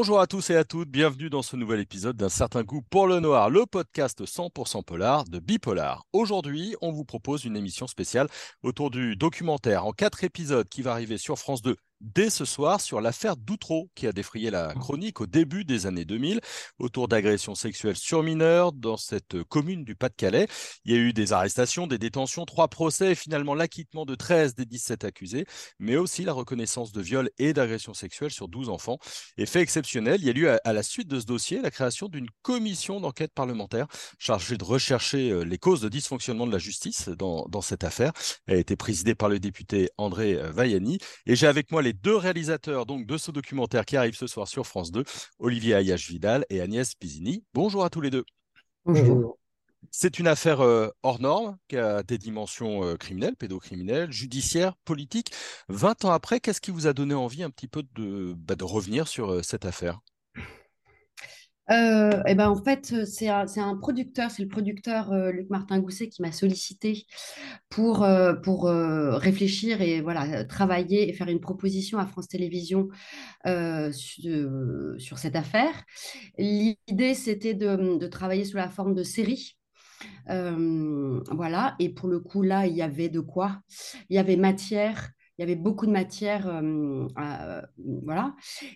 Bonjour à tous et à toutes, bienvenue dans ce nouvel épisode d'un certain goût pour le noir, le podcast 100% polar de Bipolar. Aujourd'hui, on vous propose une émission spéciale autour du documentaire en quatre épisodes qui va arriver sur France 2 dès ce soir sur l'affaire Doutreau qui a défrayé la chronique au début des années 2000 autour d'agressions sexuelles sur mineurs dans cette commune du Pas-de-Calais. Il y a eu des arrestations, des détentions, trois procès et finalement l'acquittement de 13 des 17 accusés, mais aussi la reconnaissance de viols et d'agressions sexuelles sur 12 enfants. Et fait exceptionnel, il y a eu à la suite de ce dossier la création d'une commission d'enquête parlementaire chargée de rechercher euh, les causes de dysfonctionnement de la justice dans, dans cette affaire. Elle a été présidée par le député André euh, Vaiani et j'ai avec moi les deux réalisateurs donc, de ce documentaire qui arrive ce soir sur France 2, Olivier Ayache-Vidal et Agnès Pisini. Bonjour à tous les deux. Bonjour. C'est une affaire euh, hors norme qui a des dimensions euh, criminelles, pédocriminelles, judiciaires, politiques. 20 ans après, qu'est-ce qui vous a donné envie un petit peu de, bah, de revenir sur euh, cette affaire? Euh, et ben en fait, c'est un, un, producteur, c'est le producteur euh, Luc Martin Gousset qui m'a sollicité pour, euh, pour réfléchir et voilà, travailler et faire une proposition à France Télévisions sur, cette affaire. L'idée, c'était de, de, travailler sous la forme de série. voilà, et pour le coup, là, il y avait de quoi Il y avait matière il y avait beaucoup de matière, euh, voilà.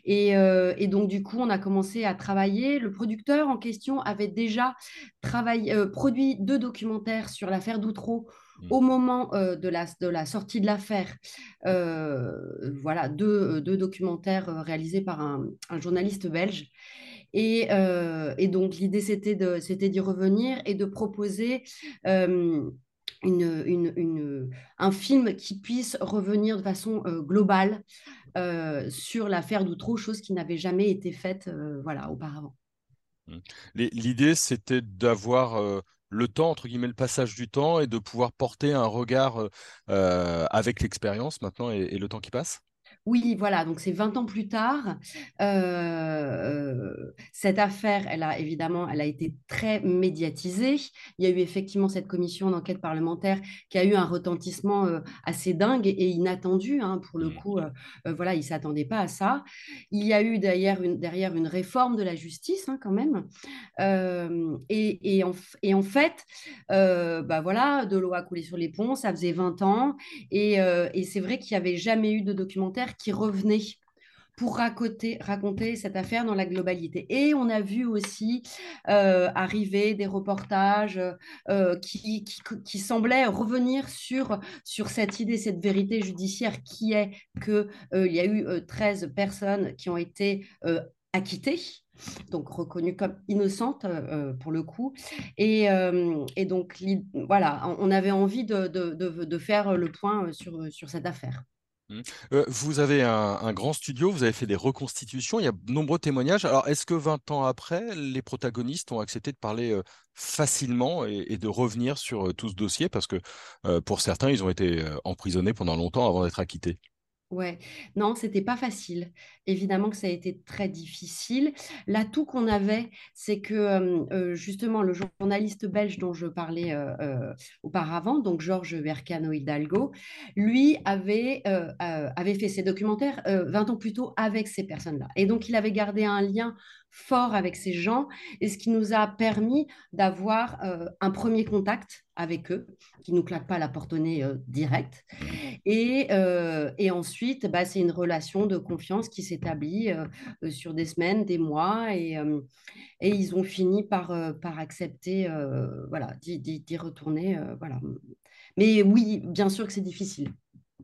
Euh, et, donc, du coup, on a commencé à travailler. Le producteur en question avait déjà travaillé, euh, produit deux documentaires sur l'affaire Doutreau mmh. au moment de, la, de la sortie de l'affaire. voilà, deux, deux, documentaires réalisés par un, journaliste belge. Et, et donc, l'idée, c'était d'y revenir et de proposer un film qui puisse revenir de façon euh, globale euh, sur l'affaire d'Outreau, chose qui n'avait jamais été faite euh, voilà, auparavant. Mmh. L'idée, c'était d'avoir le temps, entre guillemets, le passage du temps et de pouvoir porter un regard avec l'expérience maintenant et, le temps qui passe? Oui, voilà, donc c'est 20 ans plus tard. Euh, cette affaire, elle a évidemment, elle a été très médiatisée. Il y a eu effectivement cette commission d'enquête parlementaire qui a eu un retentissement euh, assez dingue et inattendu. Hein, pour le mmh. coup, euh, voilà, ils ne s'attendaient pas à ça. Il y a eu derrière une, derrière une réforme de la justice, hein, quand même. Et, et, en, et, en, fait, bah voilà, de l'eau a coulé sur les ponts, ça faisait 20 ans. Et, et c'est vrai qu'il n'y avait jamais eu de documentaire qui revenait pour raconter, cette affaire dans la globalité. Et on a vu aussi euh, arriver des reportages euh, qui, semblaient revenir sur, sur cette idée, cette vérité judiciaire qui est qu'il euh, y a eu 13 personnes qui ont été acquittées donc reconnues comme innocentes pour le coup. Et, et, donc, voilà, on avait envie de, de, de, faire le point sur, sur cette affaire. Mmh. vous avez un, grand studio, vous avez fait des reconstitutions, il y a de nombreux témoignages. Alors, est-ce que 20 ans après, les protagonistes ont accepté de parler facilement et, de revenir sur tout ce dossier? Parce que pour certains, ils ont été emprisonnés pendant longtemps avant d'être acquittés. Ouais, non, c'était pas facile. Évidemment que ça a été très difficile. L'atout qu'on avait, c'est que justement le journaliste belge dont je parlais auparavant, donc Georges Vercano Hidalgo, lui avait, avait fait ses documentaires 20 ans plus tôt avec ces personnes-là. Et donc il avait gardé un lien fort avec ces gens et ce qui nous a permis d'avoir un premier contact avec eux, qui ne nous claque pas la porte au nez euh, direct. Et, euh, et ensuite, bah, c'est une relation de confiance qui s'établit sur des semaines, des mois, et, et ils ont fini par, par accepter voilà, d'y retourner. voilà. Mais oui, bien sûr que c'est difficile.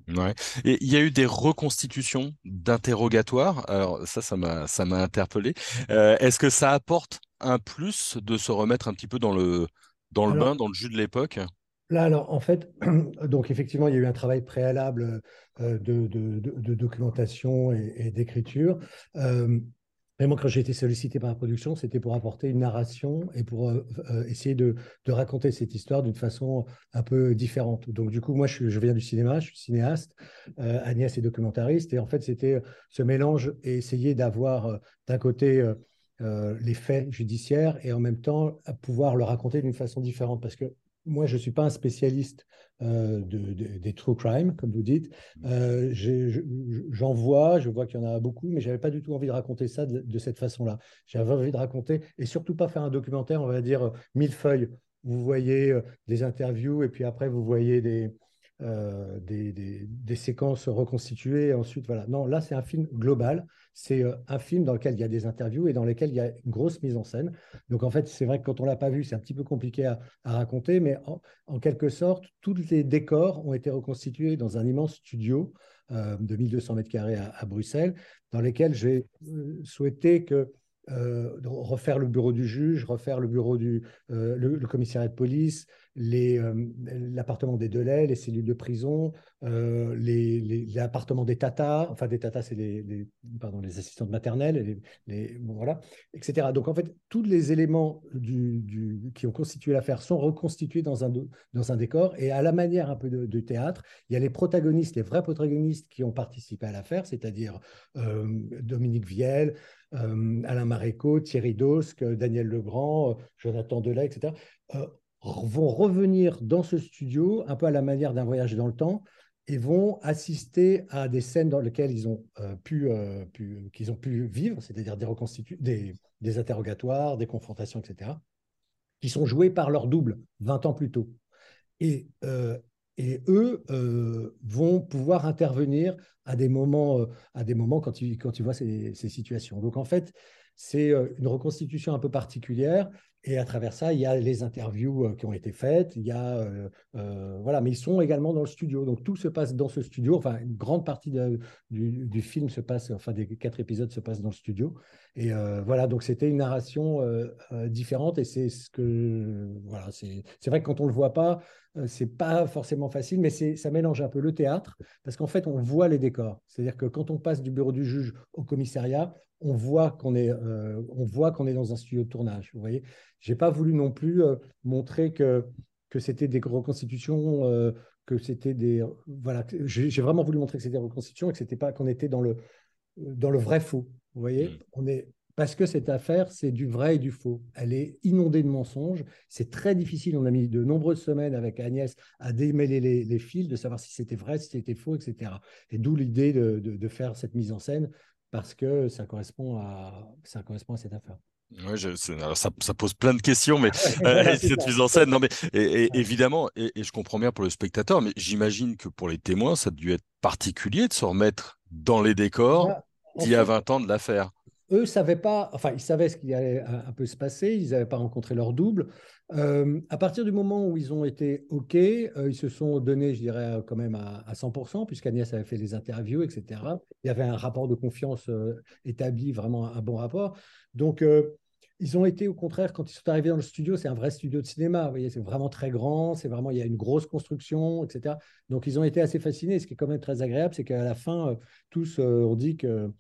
Ouais. Et il y a eu des reconstitutions d'interrogatoires. Alors ça, ça m'a, ça m'a interpellé. Euh, est-ce que ça apporte un plus de se remettre un petit peu dans le, dans le bain, dans le jus de l'époque? Là, alors, en fait, donc effectivement, il y a eu un travail préalable euh, de, de, de, documentation et, et d'écriture. Euh, Vraiment, quand j'ai été sollicité par la production, c'était pour apporter une narration et pour euh, euh, essayer de, raconter cette histoire d'une façon un peu différente. Donc, du coup, moi, je, viens du cinéma, je suis cinéaste, euh, Agnès est documentariste, et en fait, c'était ce mélange et essayer d'avoir d'un côté les faits judiciaires et en même temps pouvoir le raconter d'une façon différente. Parce que moi, je ne suis pas un spécialiste de, des true crime, comme vous dites. J'en vois, je vois qu'il y en a beaucoup, mais je n'avais pas du tout envie de raconter ça de, de cette façon-là. J'avais envie de raconter, et surtout pas faire un documentaire, on va dire, mille feuilles. Vous voyez des interviews, et puis après, vous voyez des, euh, des, des, séquences reconstituées. Ensuite, voilà. Non, là, c'est un film global. C'est euh, un film dans lequel il y a des interviews et dans lequel il y a une grosse mise en scène. Donc, en fait, c'est vrai que quand on l'a pas vu, c'est un petit peu compliqué à, raconter, mais en, quelque sorte, tous les décors ont été reconstitués dans un immense studio euh, de 1200 mètres carrés à, Bruxelles, dans lequel j'ai souhaité euh, refaire le bureau du juge, refaire le bureau du commissariat de police, l'appartement des Delay, les cellules de prison, l'appartement des tatas, enfin des tatas, c'est les, pardon, les assistantes maternelles, les, voilà, etc. Donc en fait, tous les éléments du, qui ont constitué l'affaire sont reconstitués dans un, dans un décor et à la manière un peu de, théâtre, il y a les protagonistes, les vrais protagonistes qui ont participé à l'affaire, c'est-à-dire Dominique Viel, euh, Alain Maréco, Thierry Dosque, Daniel Legrand, euh, Jonathan Delay, etc., euh, vont revenir dans ce studio un peu à la manière d'un voyage dans le temps et vont assister à des scènes dans lesquelles ils ont pu, qu'ils ont pu vivre, c'est-à-dire des, des, interrogatoires, des confrontations, etc., qui sont joués par leur double 20 ans plus tôt. Et, et eux vont pouvoir intervenir à des moments, euh, à des moments quand, tu, quand tu vois ces, ces situations. Donc en fait, c'est euh, une reconstitution un peu particulière. Et à travers ça, il y a les interviews euh, qui ont été faites, il y a voilà, mais ils sont également dans le studio. Donc tout se passe dans ce studio. Enfin, une grande partie du, du, film se passe, enfin des quatre épisodes se passent dans le studio. Et voilà, donc c'était une narration différente. Et c'est ce que voilà, c'est vrai que quand on le voit pas, c'est pas forcément facile, mais ça mélange un peu le théâtre parce qu'en fait, on voit les décors. C'est-à-dire que quand on passe du bureau du juge au commissariat, on voit qu'on est, euh, on voit qu'on est dans un studio de tournage. Vous voyez, j'ai pas voulu non plus euh, montrer que que c'était des reconstitutions, euh, que c'était des voilà. J'ai vraiment voulu montrer que c'était des reconstitutions et que c'était pas qu'on était dans le dans le vrai faux. Vous voyez, mmh. on est parce que cette affaire, c'est du vrai et du faux. Elle est inondée de mensonges. C'est très difficile. On a mis de nombreuses semaines avec Agnès à démêler les, fils, de savoir si c'était vrai, si c'était faux, etc. Et d'où l'idée de, de, faire cette mise en scène parce que ça correspond à, ça correspond à cette affaire. Oui, ça, ça, pose plein de questions, mais euh, cette mise en scène, non, mais et, évidemment, et, je comprends bien pour le spectateur, mais j'imagine que pour les témoins, ça a dû être particulier de se remettre dans les décors bah, d'il y a 20 ans de l'affaire eux savaient pas, enfin, ils savaient ce qui allait un peu se passer, ils n'avaient pas rencontré leur double. Euh, à partir du moment où ils ont été OK, euh, ils se sont donnés, je dirais, quand même à, 100%, puisqu'Agnès avait fait les interviews, etc. Il y avait un rapport de confiance euh, établi, vraiment un bon rapport. Donc, ils ont été, au contraire, quand ils sont arrivés dans le studio, c'est un vrai studio de cinéma. Vous voyez, c'est vraiment très grand, c'est vraiment, il y a une grosse construction, etc. Donc, ils ont été assez fascinés. Ce qui est quand même très agréable, c'est qu'à la fin, tous ont dit que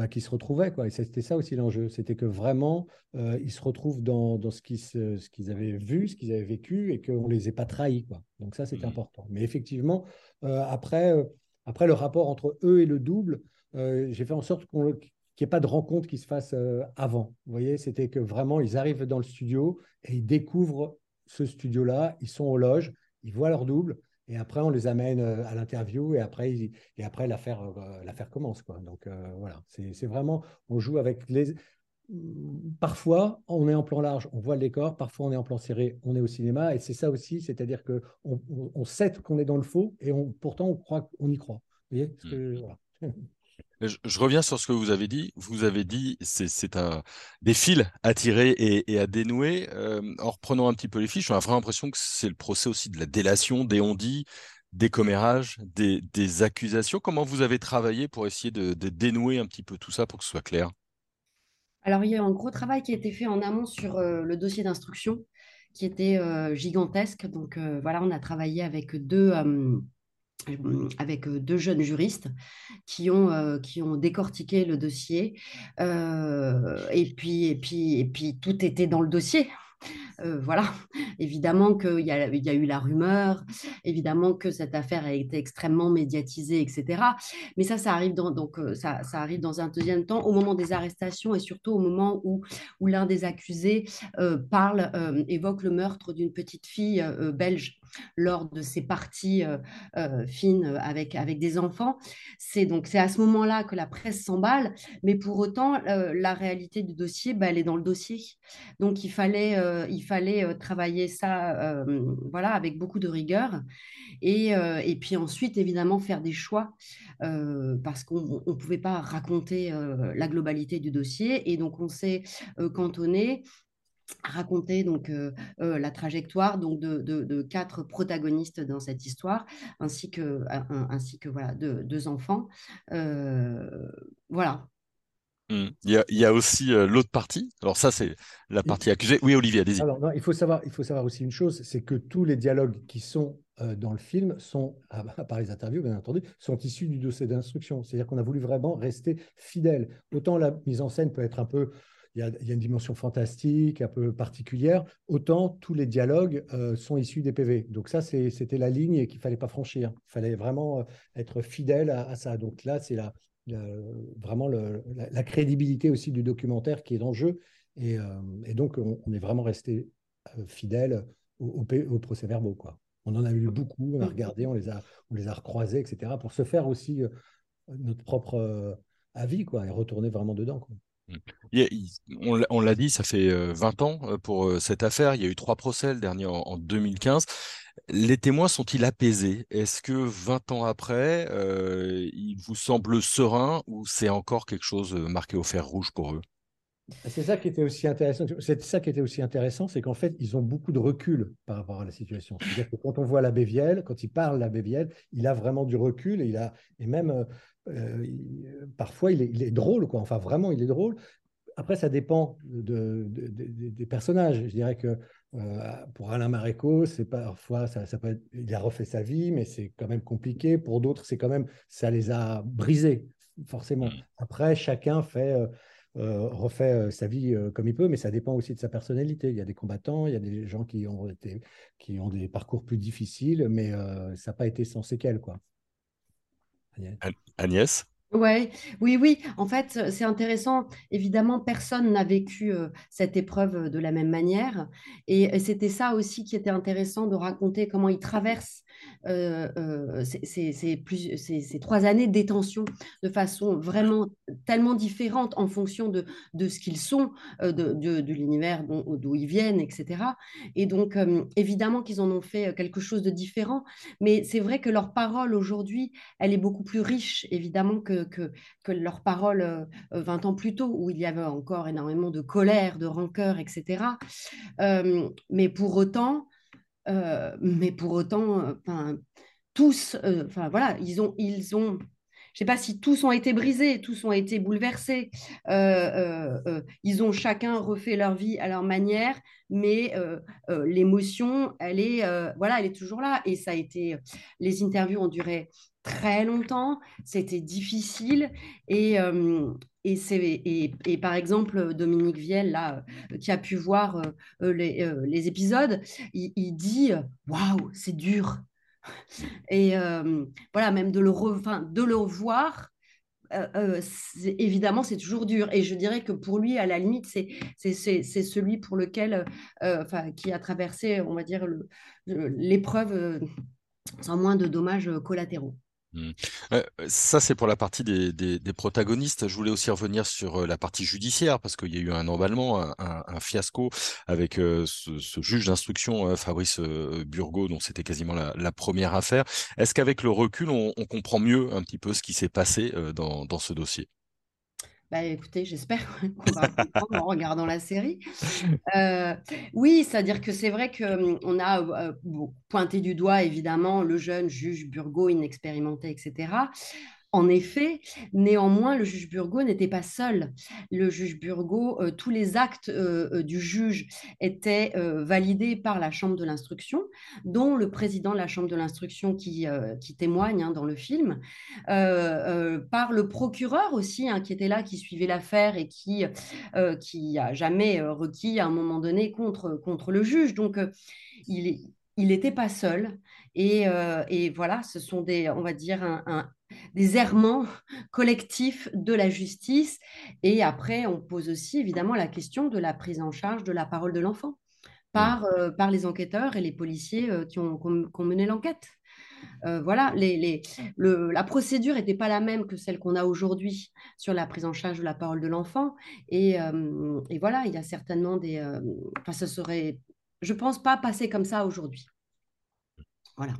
bah, qui se retrouvaient. Quoi. Et c'était ça aussi l'enjeu. C'était que vraiment, euh, ils se retrouvent dans, dans ce, qu'ils, ce qu'ils avaient vu, ce qu'ils avaient vécu et qu'on ne les ait pas trahis. Quoi. Donc ça, c'est mmh. important. Mais effectivement, euh, après, euh, après, le rapport entre eux et le double, j'ai fait en sorte qu'on, qu'il n'y ait pas de rencontre qui se fasse avant. Vous voyez, c'était que vraiment, ils arrivent dans le studio et ils découvrent ce studio-là, ils sont aux loges, ils voient leur double et après, on les amène euh, à l'interview et après, et après l'affaire, euh, l'affaire commence. Quoi. Donc euh, voilà, c'est vraiment, on joue avec les. Parfois, on est en plan large, on voit le décor. Parfois, on est en plan serré, on est au cinéma. Et c'est ça aussi, c'est-à-dire que on, on, sait qu'on est dans le faux et on, pourtant, on croit y croit. Vous voyez mmh. voilà. Je, reviens sur ce que vous avez dit. Vous avez dit c'est des fils à tirer et, à dénouer. Euh, en reprenant un petit peu les fiches, j'ai vraiment l'impression que c'est le procès aussi de la délation, des on-dit, des commérages, des, accusations. Comment vous avez travaillé pour essayer de, dénouer un petit peu tout ça pour que ce soit clair? Alors, il y a un gros travail qui a été fait en amont sur euh, le dossier d'instruction qui était euh, gigantesque. Donc, voilà, on a travaillé avec deux avec deux jeunes juristes qui ont, qui ont décortiqué le dossier. et, puis, et, puis, et puis, tout était dans le dossier. Voilà, évidemment qu'il y, a, il y a eu la rumeur, évidemment que cette affaire a été extrêmement médiatisée, etc. Mais ça, ça arrive dans, donc, ça, ça arrive dans un deuxième temps, au moment des arrestations et surtout au moment où, l'un des accusés parle, évoque le meurtre d'une petite fille belge lors de ses parties fines avec, avec des enfants. C'est donc c'est à ce moment-là que la presse s'emballe, mais pour autant, la réalité du dossier, bah, elle est dans le dossier. Donc il fallait, il fallait travailler ça voilà, avec beaucoup de rigueur. Et, et, puis ensuite, évidemment, faire des choix, parce qu'on ne pouvait pas raconter la globalité du dossier. Et donc on s'est cantonné raconter donc la trajectoire donc de, quatre protagonistes dans cette histoire ainsi que ainsi que voilà deux, enfants voilà mmh. il, y a, aussi l'autre partie. Alors ça, c'est la partie accusée. Oui, Olivier, allez-y. Alors, il, faut savoir, il faut savoir aussi une chose, c'est que tous les dialogues qui sont dans le film sont, à, part les interviews, bien entendu, sont issus du dossier d'instruction. C'est-à-dire qu'on a voulu vraiment rester fidèle. Autant la mise en scène peut être un peu il y, a, une dimension fantastique, un peu particulière, autant tous les dialogues euh, sont issus des PV. Donc ça, c'était la ligne qu'il ne fallait pas franchir. Il fallait vraiment euh, être fidèle à, ça. Donc là, c'est la, vraiment la, crédibilité aussi du documentaire qui est en jeu. Et, euh, donc, on, est vraiment resté fidèle aux au, procès-verbaux. On en a eu beaucoup, on a regardé, on les a, on les a recroisés, etc., pour se faire aussi notre propre avis quoi, et retourner vraiment dedans. Quoi on l'a dit, ça fait 20 ans pour cette affaire. Il y a eu trois procès, le dernier en, 2015. Les témoins sont-ils apaisés? Est-ce que 20 ans après, il vous semble serein ou c'est encore quelque chose marqué au fer rouge pour eux? C'est ça qui était aussi intéressant. C'est ça qui était aussi intéressant, c'est qu'en fait, ils ont beaucoup de recul par rapport à la situation. C'est-à-dire que quand on voit l'abbé Viel, quand il parle l'abbé Viel, il a vraiment du recul et il a et même euh, parfois, il est, drôle, quoi. Enfin, vraiment, il est drôle. Après, ça dépend des personnages. Je dirais que euh, pour Alain Maréco, c'est parfois, ça, ça, peut être, il a refait sa vie, mais c'est quand même compliqué. Pour d'autres, c'est quand même, ça les a brisés, forcément. Mmh. Après, chacun fait, euh, refait sa vie comme il peut, mais ça dépend aussi de sa personnalité. Il y a des combattants, il y a des gens qui ont, été, qui ont des parcours plus difficiles, mais ça n'a pas été sans séquelles, quoi. Agnès? Ouais, oui, oui. En fait, c'est intéressant. Évidemment, personne n'a vécu euh, cette épreuve de la même manière. Et, c'était ça aussi qui était intéressant de raconter comment ils traversent euh, euh, ces, trois années de détention de façon vraiment tellement différente en fonction de, de ce qu'ils sont, de, de, l'univers d'où ils viennent, etc. Et donc, évidemment qu'ils en ont fait quelque chose de différent. Mais c'est vrai que leur parole aujourd'hui, elle est beaucoup plus riche, évidemment, que que, leurs paroles 20 euh, ans plus tôt, où il y avait encore énormément de colère, de rancœur, etc. Euh, mais pour autant, euh, mais pour autant, tous, voilà, ils ont, ils ont sais pas si tous ont été brisés, tous ont été bouleversés. ils ont chacun refait leur vie à leur manière, mais l'émotion, elle est, voilà, elle est toujours là. Et ça a été, les interviews ont duré très longtemps, c'était difficile et, et, et, et, par exemple, Dominique Viel, là, qui a pu voir les, les, épisodes, il, dit Waouh, c'est dur. Et voilà, même de le, de le revoir, évidemment, c'est toujours dur. Et je dirais que pour lui, à la limite, c'est celui pour lequel, qui a traversé, on va dire, l'épreuve sans moins de dommages collatéraux. Mmh. ça, c'est pour la partie des, protagonistes. Je voulais aussi revenir sur la partie judiciaire, parce qu'il y a eu un emballement, un, fiasco avec ce, juge d'instruction, Fabrice Burgot, dont c'était quasiment la, première affaire. Est-ce qu'avec le recul, on, comprend mieux un petit peu ce qui s'est passé dans ce dossier? Bah, écoutez, j'espère qu'on va comprendre en regardant la série. Euh, oui, c'est-à-dire que c'est vrai qu'on hum, a euh, pointé du doigt, évidemment, le jeune juge Burgot, inexpérimenté, etc. En effet, néanmoins, le juge Burgot n'était pas seul. Le juge Burgot, euh, tous les actes euh, euh, du juge étaient validés par la Chambre de l'instruction, dont le président de la Chambre de l'instruction qui, qui témoigne hein, dans le film, par le procureur aussi, hein, qui était là, qui suivait l'affaire et qui, qui a jamais requis à un moment donné contre, contre le juge. Donc, il il n'était pas seul. Et, et, voilà, ce sont des, on va dire, un, des errements collectifs de la justice. Et après, on pose aussi évidemment la question de la prise en charge de la parole de l'enfant par, euh, par les enquêteurs et les policiers euh, qui, ont, mené l'enquête. Euh, voilà, les, les, la procédure n'était pas la même que celle qu'on a aujourd'hui sur la prise en charge de la parole de l'enfant. Et, et, voilà, il y a certainement des... Enfin, ce serait, je pense pas passer comme ça aujourd'hui. Voilà.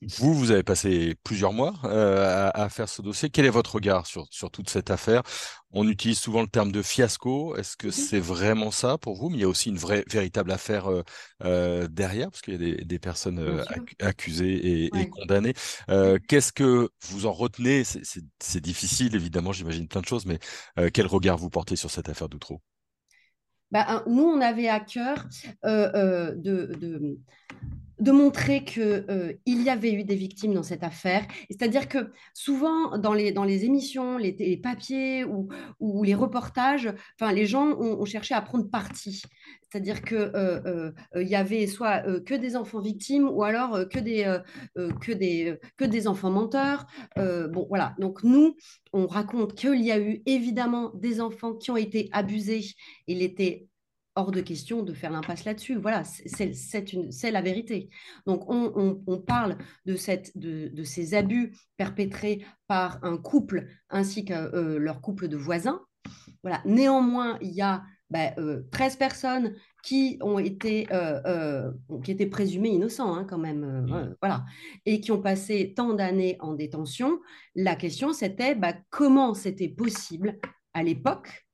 Vous, vous avez passé plusieurs mois euh, à, faire ce dossier. Quel est votre regard sur, sur toute cette affaire? On utilise souvent le terme de fiasco. Est-ce que c'est vraiment ça pour vous? Mais il y a aussi une vraie, véritable affaire euh, euh, derrière, parce qu'il y a des, des personnes accusées et, condamnées. Qu'est-ce que vous en retenez? C'est difficile, évidemment, j'imagine plein de choses, mais quel regard vous portez sur cette affaire d'Outreau? Bah, Nous, on avait à cœur de, de de montrer qu'il euh, y avait eu des victimes dans cette affaire. C'est-à-dire que souvent, dans les, dans les émissions, les, papiers ou, ou, les reportages, les gens ont, cherché à prendre parti. C'est-à-dire qu'il euh, euh, y avait soit que des enfants victimes ou alors que, des, que, des, que des enfants menteurs. bon, voilà. Donc, nous, on raconte qu'il y a eu évidemment des enfants qui ont été abusés. Il était hors de question de faire l'impasse là-dessus. Voilà, c'est la vérité. Donc, on, parle de, cette, de, ces abus perpétrés par un couple ainsi que euh, leur couple de voisins. Voilà. Néanmoins, il y a 13 bah, euh, personnes qui ont été, euh, qui étaient présumées innocents hein, quand même, mmh. voilà, et qui ont passé tant d'années en détention. La question, c'était bah, comment c'était possible à l'époque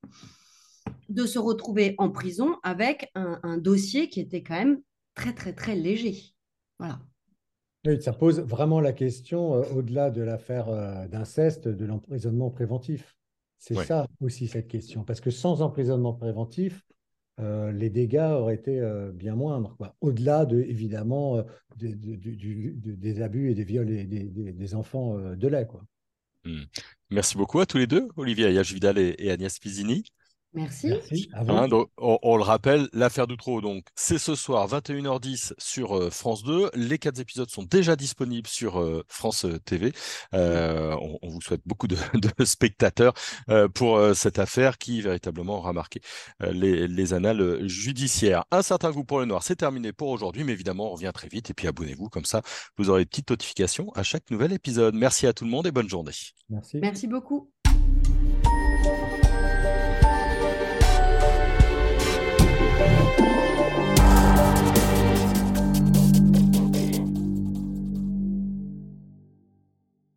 de se retrouver en prison avec un, dossier qui était quand même très, très, très léger. Voilà. Oui, ça pose vraiment la question, euh, au-delà de l'affaire euh, d'inceste, de l'emprisonnement préventif. C'est ça aussi cette question. Parce que sans emprisonnement préventif, euh, les dégâts auraient été bien moindres. Au-delà, de, évidemment, des abus et des viols des, enfants de lait. Quoi. Hmm. Merci beaucoup à tous les deux, Olivier Ayage-Vidal et, Agnès Pizzini. Merci. Hein, on, le rappelle, l'affaire d'Outreau, donc c'est ce soir 21h10 sur euh, France 2. Les quatre épisodes sont déjà disponibles sur euh, France euh, TV. On, vous souhaite beaucoup de, spectateurs pour cette affaire qui véritablement aura marqué les, les, annales judiciaires. Un certain goût pour le noir, c'est terminé pour aujourd'hui, mais évidemment on revient très vite et puis abonnez-vous comme ça, vous aurez une petite notification à chaque nouvel épisode. Merci à tout le monde et bonne journée. Merci. Merci beaucoup.